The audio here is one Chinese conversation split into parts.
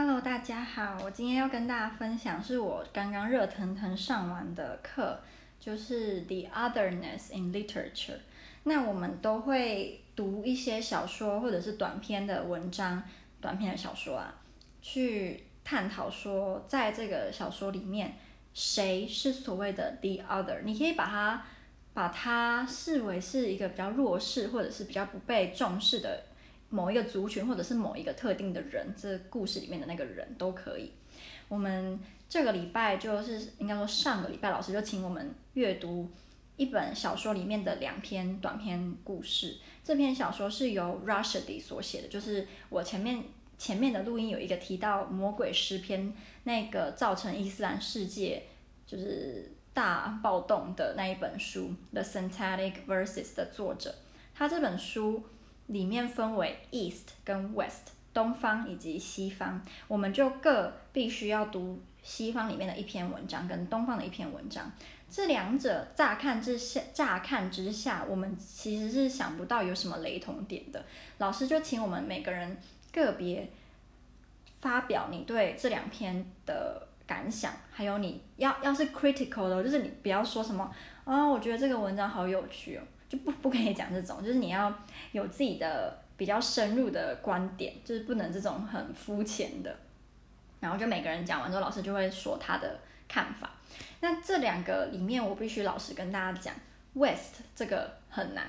Hello，大家好，我今天要跟大家分享是我刚刚热腾腾上完的课，就是 The Otherness in Literature。那我们都会读一些小说或者是短篇的文章，短篇的小说啊，去探讨说，在这个小说里面，谁是所谓的 The Other？你可以把它把它视为是一个比较弱势或者是比较不被重视的。某一个族群，或者是某一个特定的人，这故事里面的那个人都可以。我们这个礼拜就是应该说上个礼拜，老师就请我们阅读一本小说里面的两篇短篇故事。这篇小说是由 Rushdie 所写的，就是我前面前面的录音有一个提到《魔鬼诗篇》那个造成伊斯兰世界就是大暴动的那一本书《The Satanic Verses》的作者，他这本书。里面分为 East 跟 West，东方以及西方，我们就各必须要读西方里面的一篇文章跟东方的一篇文章。这两者乍看之下，乍看之下，我们其实是想不到有什么雷同点的。老师就请我们每个人个别发表你对这两篇的感想，还有你要要是 critical 的，就是你不要说什么啊、我觉得这个文章好有趣哦。就不不可以讲这种，就是你要有自己的比较深入的观点，就是不能这种很肤浅的。然后就每个人讲完之后，老师就会说他的看法。那这两个里面，我必须老实跟大家讲，West 这个很难，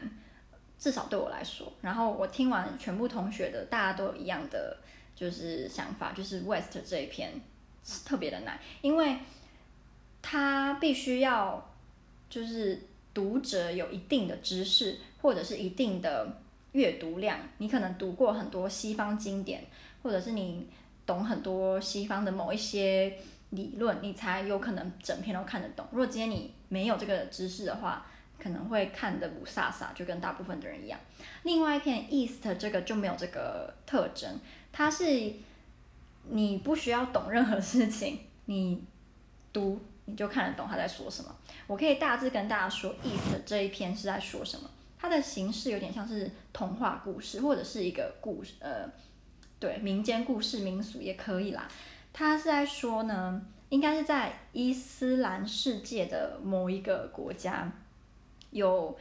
至少对我来说。然后我听完全部同学的，大家都有一样的就是想法，就是 West 这一篇是特别的难，因为他必须要就是。读者有一定的知识，或者是一定的阅读量，你可能读过很多西方经典，或者是你懂很多西方的某一些理论，你才有可能整篇都看得懂。如果今天你没有这个知识的话，可能会看得雾煞煞，就跟大部分的人一样。另外一篇 East 这个就没有这个特征，它是你不需要懂任何事情，你读。你就看得懂他在说什么。我可以大致跟大家说，East 这一篇是在说什么。它的形式有点像是童话故事，或者是一个故事，呃，对，民间故事、民俗也可以啦。他是在说呢，应该是在伊斯兰世界的某一个国家，有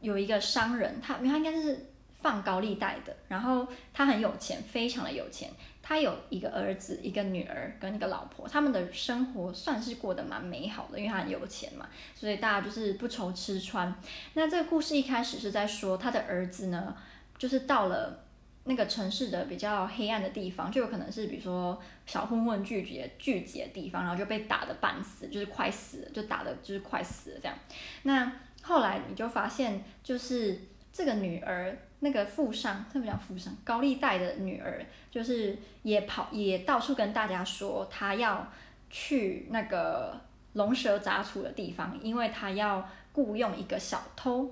有一个商人，他因为他应该是放高利贷的，然后他很有钱，非常的有钱。他有一个儿子，一个女儿跟一个老婆，他们的生活算是过得蛮美好的，因为他很有钱嘛，所以大家就是不愁吃穿。那这个故事一开始是在说他的儿子呢，就是到了那个城市的比较黑暗的地方，就有可能是比如说小混混聚集聚集的地方，然后就被打得半死，就是快死了，就打得就是快死了这样。那后来你就发现，就是这个女儿。那个富商，特别叫富商，高利贷的女儿，就是也跑也到处跟大家说，她要去那个龙蛇杂处的地方，因为她要雇佣一个小偷，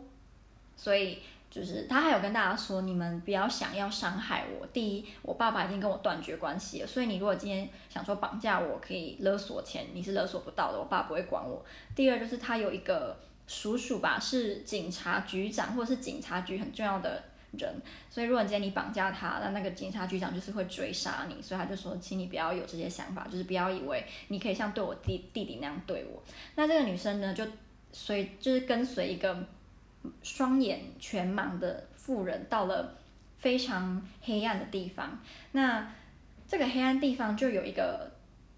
所以就是她还有跟大家说，你们不要想要伤害我。第一，我爸爸已经跟我断绝关系了，所以你如果今天想说绑架我，可以勒索钱，你是勒索不到的，我爸不会管我。第二，就是他有一个叔叔吧，是警察局长，或者是警察局很重要的。人，所以如果今天你绑架他，那那个警察局长就是会追杀你，所以他就说，请你不要有这些想法，就是不要以为你可以像对我弟弟弟那样对我。那这个女生呢，就随就是跟随一个双眼全盲的妇人到了非常黑暗的地方。那这个黑暗地方就有一个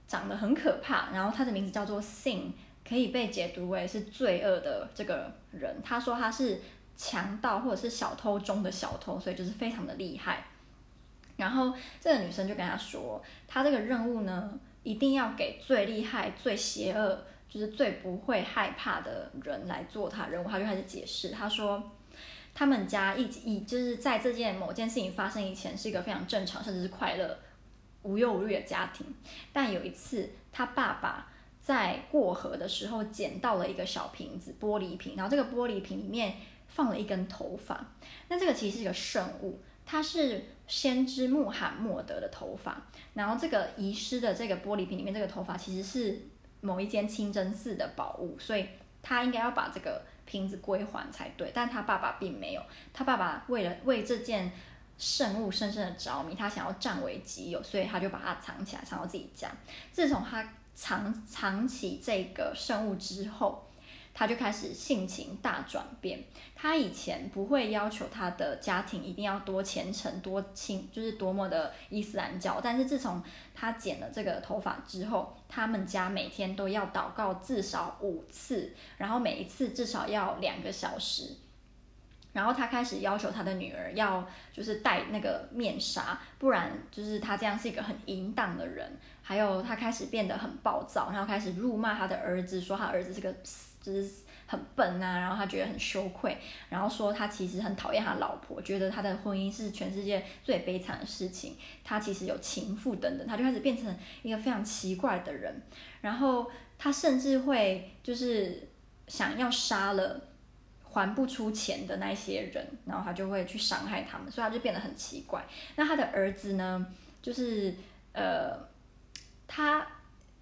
长得很可怕，然后他的名字叫做 Sin，可以被解读为是罪恶的这个人。他说他是。强盗或者是小偷中的小偷，所以就是非常的厉害。然后这个女生就跟他说，她这个任务呢，一定要给最厉害、最邪恶，就是最不会害怕的人来做他任务。他就开始解释，他说他们家一直以就是在这件某件事情发生以前是一个非常正常，甚至是快乐、无忧无虑的家庭。但有一次，他爸爸在过河的时候捡到了一个小瓶子，玻璃瓶，然后这个玻璃瓶里面。放了一根头发，那这个其实是一个圣物，它是先知穆罕默德的头发。然后这个遗失的这个玻璃瓶里面这个头发其实是某一间清真寺的宝物，所以他应该要把这个瓶子归还才对。但他爸爸并没有，他爸爸为了为这件圣物深深的着迷，他想要占为己有，所以他就把它藏起来，藏到自己家。自从他藏藏起这个圣物之后，他就开始性情大转变。他以前不会要求他的家庭一定要多虔诚、多亲，就是多么的伊斯兰教。但是自从他剪了这个头发之后，他们家每天都要祷告至少五次，然后每一次至少要两个小时。然后他开始要求他的女儿要就是戴那个面纱，不然就是他这样是一个很淫荡的人。还有他开始变得很暴躁，然后开始辱骂他的儿子，说他儿子是个就是很笨呐，然后他觉得很羞愧，然后说他其实很讨厌他老婆，觉得他的婚姻是全世界最悲惨的事情，他其实有情妇等等，他就开始变成一个非常奇怪的人。然后他甚至会就是想要杀了。还不出钱的那些人，然后他就会去伤害他们，所以他就变得很奇怪。那他的儿子呢？就是呃，他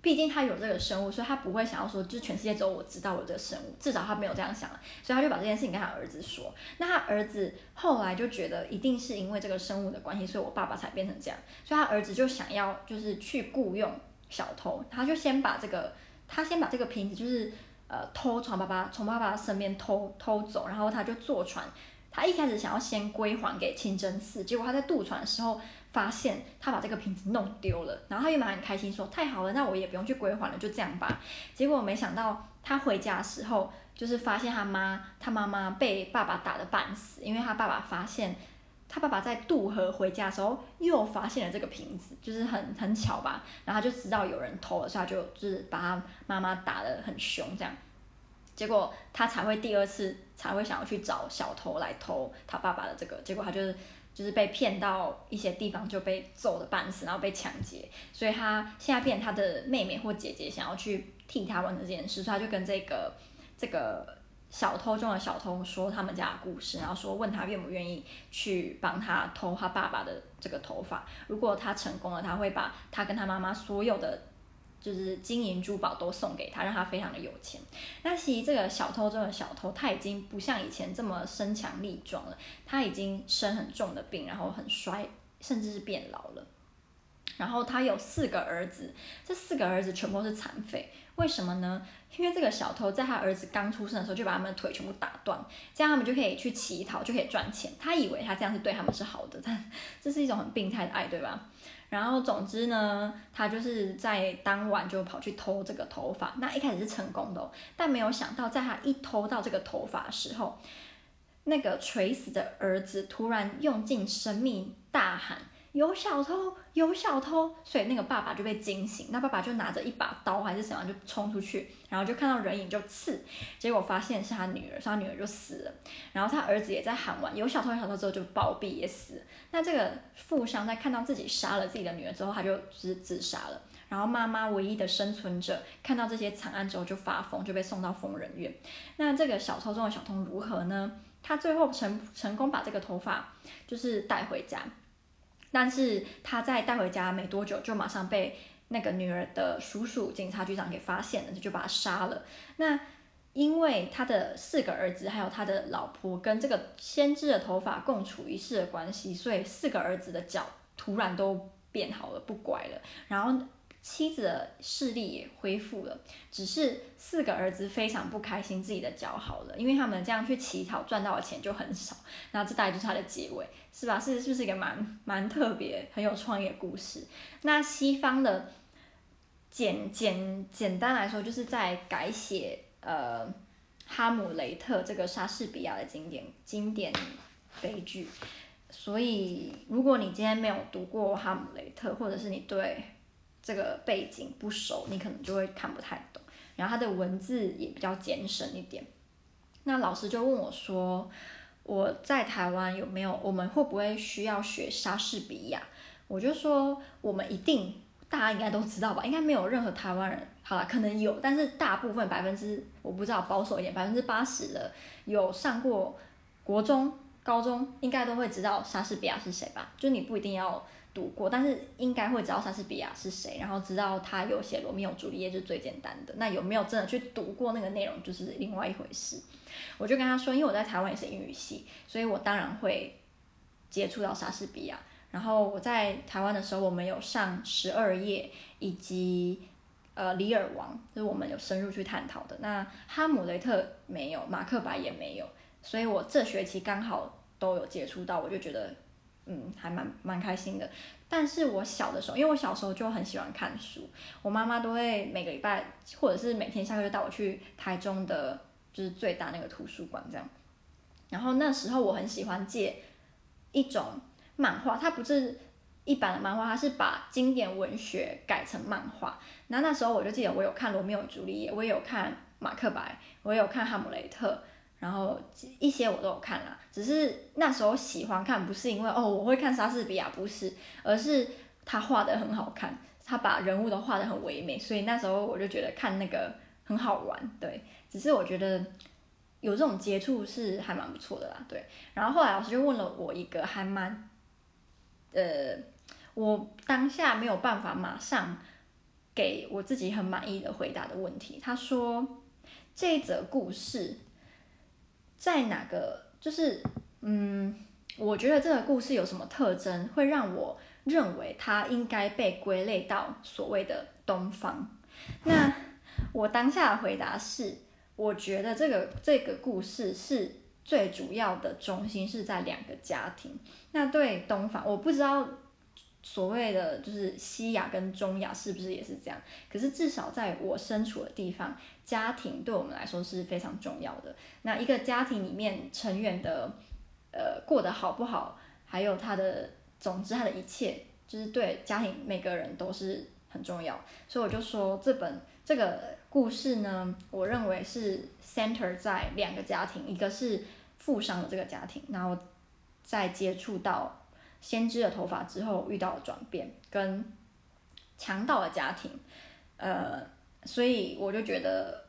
毕竟他有这个生物，所以他不会想要说，就是全世界只有我知道我这个生物，至少他没有这样想，所以他就把这件事情跟他儿子说。那他儿子后来就觉得，一定是因为这个生物的关系，所以我爸爸才变成这样。所以他儿子就想要就是去雇佣小偷，他就先把这个，他先把这个瓶子就是。呃，偷从爸爸从爸爸身边偷偷走，然后他就坐船。他一开始想要先归还给清真寺，结果他在渡船的时候发现他把这个瓶子弄丢了，然后他原本很开心说太好了，那我也不用去归还了，就这样吧。结果没想到他回家的时候，就是发现他妈他妈妈被爸爸打得半死，因为他爸爸发现。他爸爸在渡河回家的时候，又发现了这个瓶子，就是很很巧吧，然后他就知道有人偷了，所以他就就是把他妈妈打得很凶，这样，结果他才会第二次才会想要去找小偷来偷他爸爸的这个，结果他就是就是被骗到一些地方就被揍的半死，然后被抢劫，所以他现在变他的妹妹或姐姐想要去替他完成这件事，所以他就跟这个这个。小偷中的小偷说他们家的故事，然后说问他愿不愿意去帮他偷他爸爸的这个头发。如果他成功了，他会把他跟他妈妈所有的就是金银珠宝都送给他，让他非常的有钱。那其实这个小偷中的小偷他已经不像以前这么身强力壮了，他已经生很重的病，然后很衰，甚至是变老了。然后他有四个儿子，这四个儿子全部是残废。为什么呢？因为这个小偷在他儿子刚出生的时候就把他们的腿全部打断，这样他们就可以去乞讨，就可以赚钱。他以为他这样是对他们是好的，但这是一种很病态的爱，对吧？然后总之呢，他就是在当晚就跑去偷这个头发。那一开始是成功的，但没有想到，在他一偷到这个头发的时候，那个垂死的儿子突然用尽生命大喊。有小偷，有小偷，所以那个爸爸就被惊醒，那爸爸就拿着一把刀还是什么就冲出去，然后就看到人影就刺，结果发现是他女儿，所以他女儿就死了，然后他儿子也在喊完有小偷有小偷之后就暴毙也死。那这个富商在看到自己杀了自己的女儿之后，他就自自杀了。然后妈妈唯一的生存者看到这些惨案之后就发疯，就被送到疯人院。那这个小偷中的小偷如何呢？他最后成成功把这个头发就是带回家。但是他在带回家没多久，就马上被那个女儿的叔叔警察局长给发现了，就把他杀了。那因为他的四个儿子还有他的老婆跟这个先知的头发共处一室的关系，所以四个儿子的脚突然都变好了，不拐了。然后。妻子的视力也恢复了，只是四个儿子非常不开心自己的脚好了，因为他们这样去乞讨赚到的钱就很少。那这大概就是他的结尾，是吧？是是不是一个蛮蛮特别、很有创意的故事？那西方的简简简单来说，就是在改写呃《哈姆雷特》这个莎士比亚的经典经典悲剧。所以，如果你今天没有读过《哈姆雷特》，或者是你对这个背景不熟，你可能就会看不太懂。然后他的文字也比较简省一点。那老师就问我说：“我在台湾有没有？我们会不会需要学莎士比亚？”我就说：“我们一定，大家应该都知道吧？应该没有任何台湾人，好了，可能有，但是大部分百分之我不知道，保守一点，百分之八十的有上过国中、高中，应该都会知道莎士比亚是谁吧？就你不一定要。”读过，但是应该会知道莎士比亚是谁，然后知道他有写《罗密欧朱丽叶》是最简单的。那有没有真的去读过那个内容，就是另外一回事。我就跟他说，因为我在台湾也是英语系，所以我当然会接触到莎士比亚。然后我在台湾的时候，我们有上十二夜以及呃《李尔王》，就是我们有深入去探讨的。那《哈姆雷特》没有，《马克白》也没有，所以我这学期刚好都有接触到，我就觉得嗯还蛮蛮开心的。但是我小的时候，因为我小时候就很喜欢看书，我妈妈都会每个礼拜或者是每天下课就带我去台中的就是最大那个图书馆这样。然后那时候我很喜欢借一种。漫画，它不是一般的漫画，它是把经典文学改成漫画。那那时候我就记得我有看《罗密欧与朱丽叶》，我也有看《马克白》，我也有看《哈姆雷特》，然后一些我都有看啦。只是那时候喜欢看，不是因为哦我会看莎士比亚，不是，而是他画的很好看，他把人物都画的很唯美，所以那时候我就觉得看那个很好玩。对，只是我觉得有这种接触是还蛮不错的啦。对，然后后来老师就问了我一个还蛮。呃，我当下没有办法马上给我自己很满意的回答的问题。他说，这则故事在哪个？就是，嗯，我觉得这个故事有什么特征，会让我认为它应该被归类到所谓的东方？那我当下的回答是，我觉得这个这个故事是。最主要的中心是在两个家庭。那对东方，我不知道所谓的就是西亚跟中亚是不是也是这样。可是至少在我身处的地方，家庭对我们来说是非常重要的。那一个家庭里面成员的呃过得好不好，还有他的总之他的一切，就是对家庭每个人都是很重要。所以我就说这本这个故事呢，我认为是 center 在两个家庭，一个是。富商的这个家庭，然后在接触到先知的头发之后，遇到了转变，跟强盗的家庭，呃，所以我就觉得，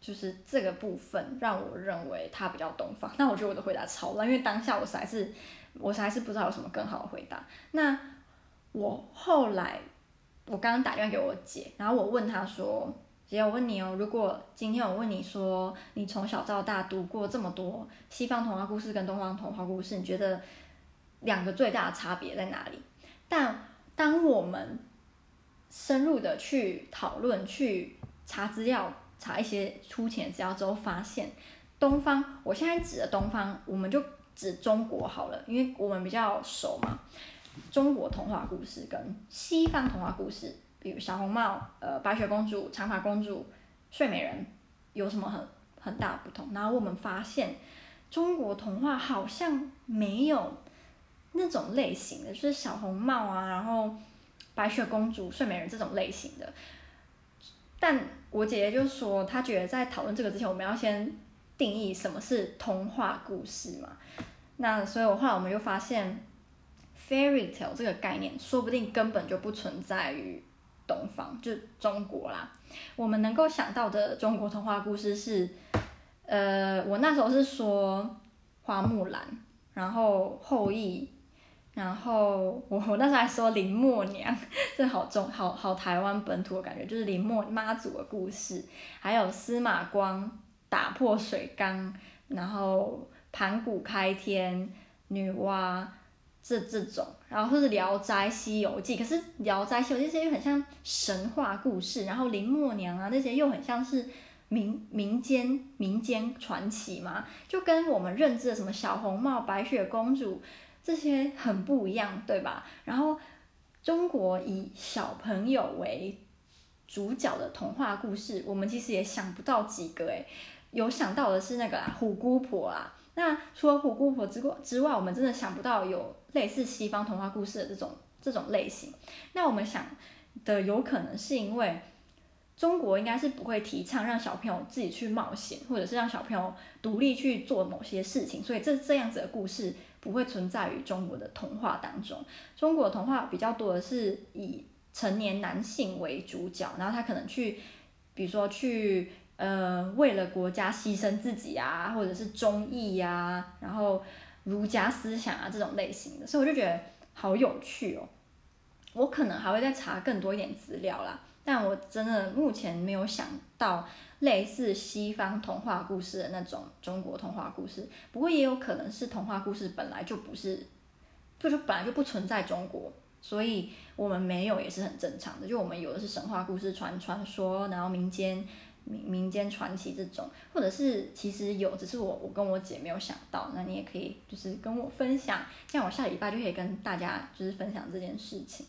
就是这个部分让我认为他比较东方。那我觉得我的回答超烂，因为当下我实在是，我实在是不知道有什么更好的回答。那我后来，我刚刚打电话给我姐，然后我问她说。姐，我问你哦，如果今天我问你说，你从小到大读过这么多西方童话故事跟东方童话故事，你觉得两个最大的差别在哪里？但当我们深入的去讨论、去查资料、查一些粗浅资料之后，发现东方，我现在指的东方，我们就指中国好了，因为我们比较熟嘛。中国童话故事跟西方童话故事。比如小红帽、呃白雪公主、长发公主、睡美人，有什么很很大的不同？然后我们发现，中国童话好像没有那种类型的，就是小红帽啊，然后白雪公主、睡美人这种类型的。但我姐姐就说，她觉得在讨论这个之前，我们要先定义什么是童话故事嘛。那所以，我后来我们就发现，fairy tale 这个概念，说不定根本就不存在于。东方就中国啦，我们能够想到的中国童话故事是，呃，我那时候是说花木兰，然后后羿，然后我我那时候还说林默娘，这好中好好台湾本土的感觉，就是林默妈祖的故事，还有司马光打破水缸，然后盘古开天，女娲。这这种，然后或是《聊斋西游记》，可是《聊斋西游记》这些又很像神话故事，然后林默娘啊那些又很像是民民间民间传奇嘛，就跟我们认知的什么小红帽、白雪公主这些很不一样，对吧？然后中国以小朋友为主角的童话故事，我们其实也想不到几个诶，有想到的是那个啦，虎姑婆啊。那除了虎姑婆之之外，我们真的想不到有类似西方童话故事的这种这种类型。那我们想的有可能是因为中国应该是不会提倡让小朋友自己去冒险，或者是让小朋友独立去做某些事情，所以这这样子的故事不会存在于中国的童话当中。中国的童话比较多的是以成年男性为主角，然后他可能去，比如说去。呃，为了国家牺牲自己啊，或者是忠义呀、啊，然后儒家思想啊这种类型的，所以我就觉得好有趣哦。我可能还会再查更多一点资料啦，但我真的目前没有想到类似西方童话故事的那种中国童话故事。不过也有可能是童话故事本来就不是就就本来就不存在中国，所以我们没有也是很正常的。就我们有的是神话故事传传说，然后民间民民间传奇这种，或者是其实有，只是我我跟我姐没有想到。那你也可以就是跟我分享，这样我下礼拜就可以跟大家就是分享这件事情。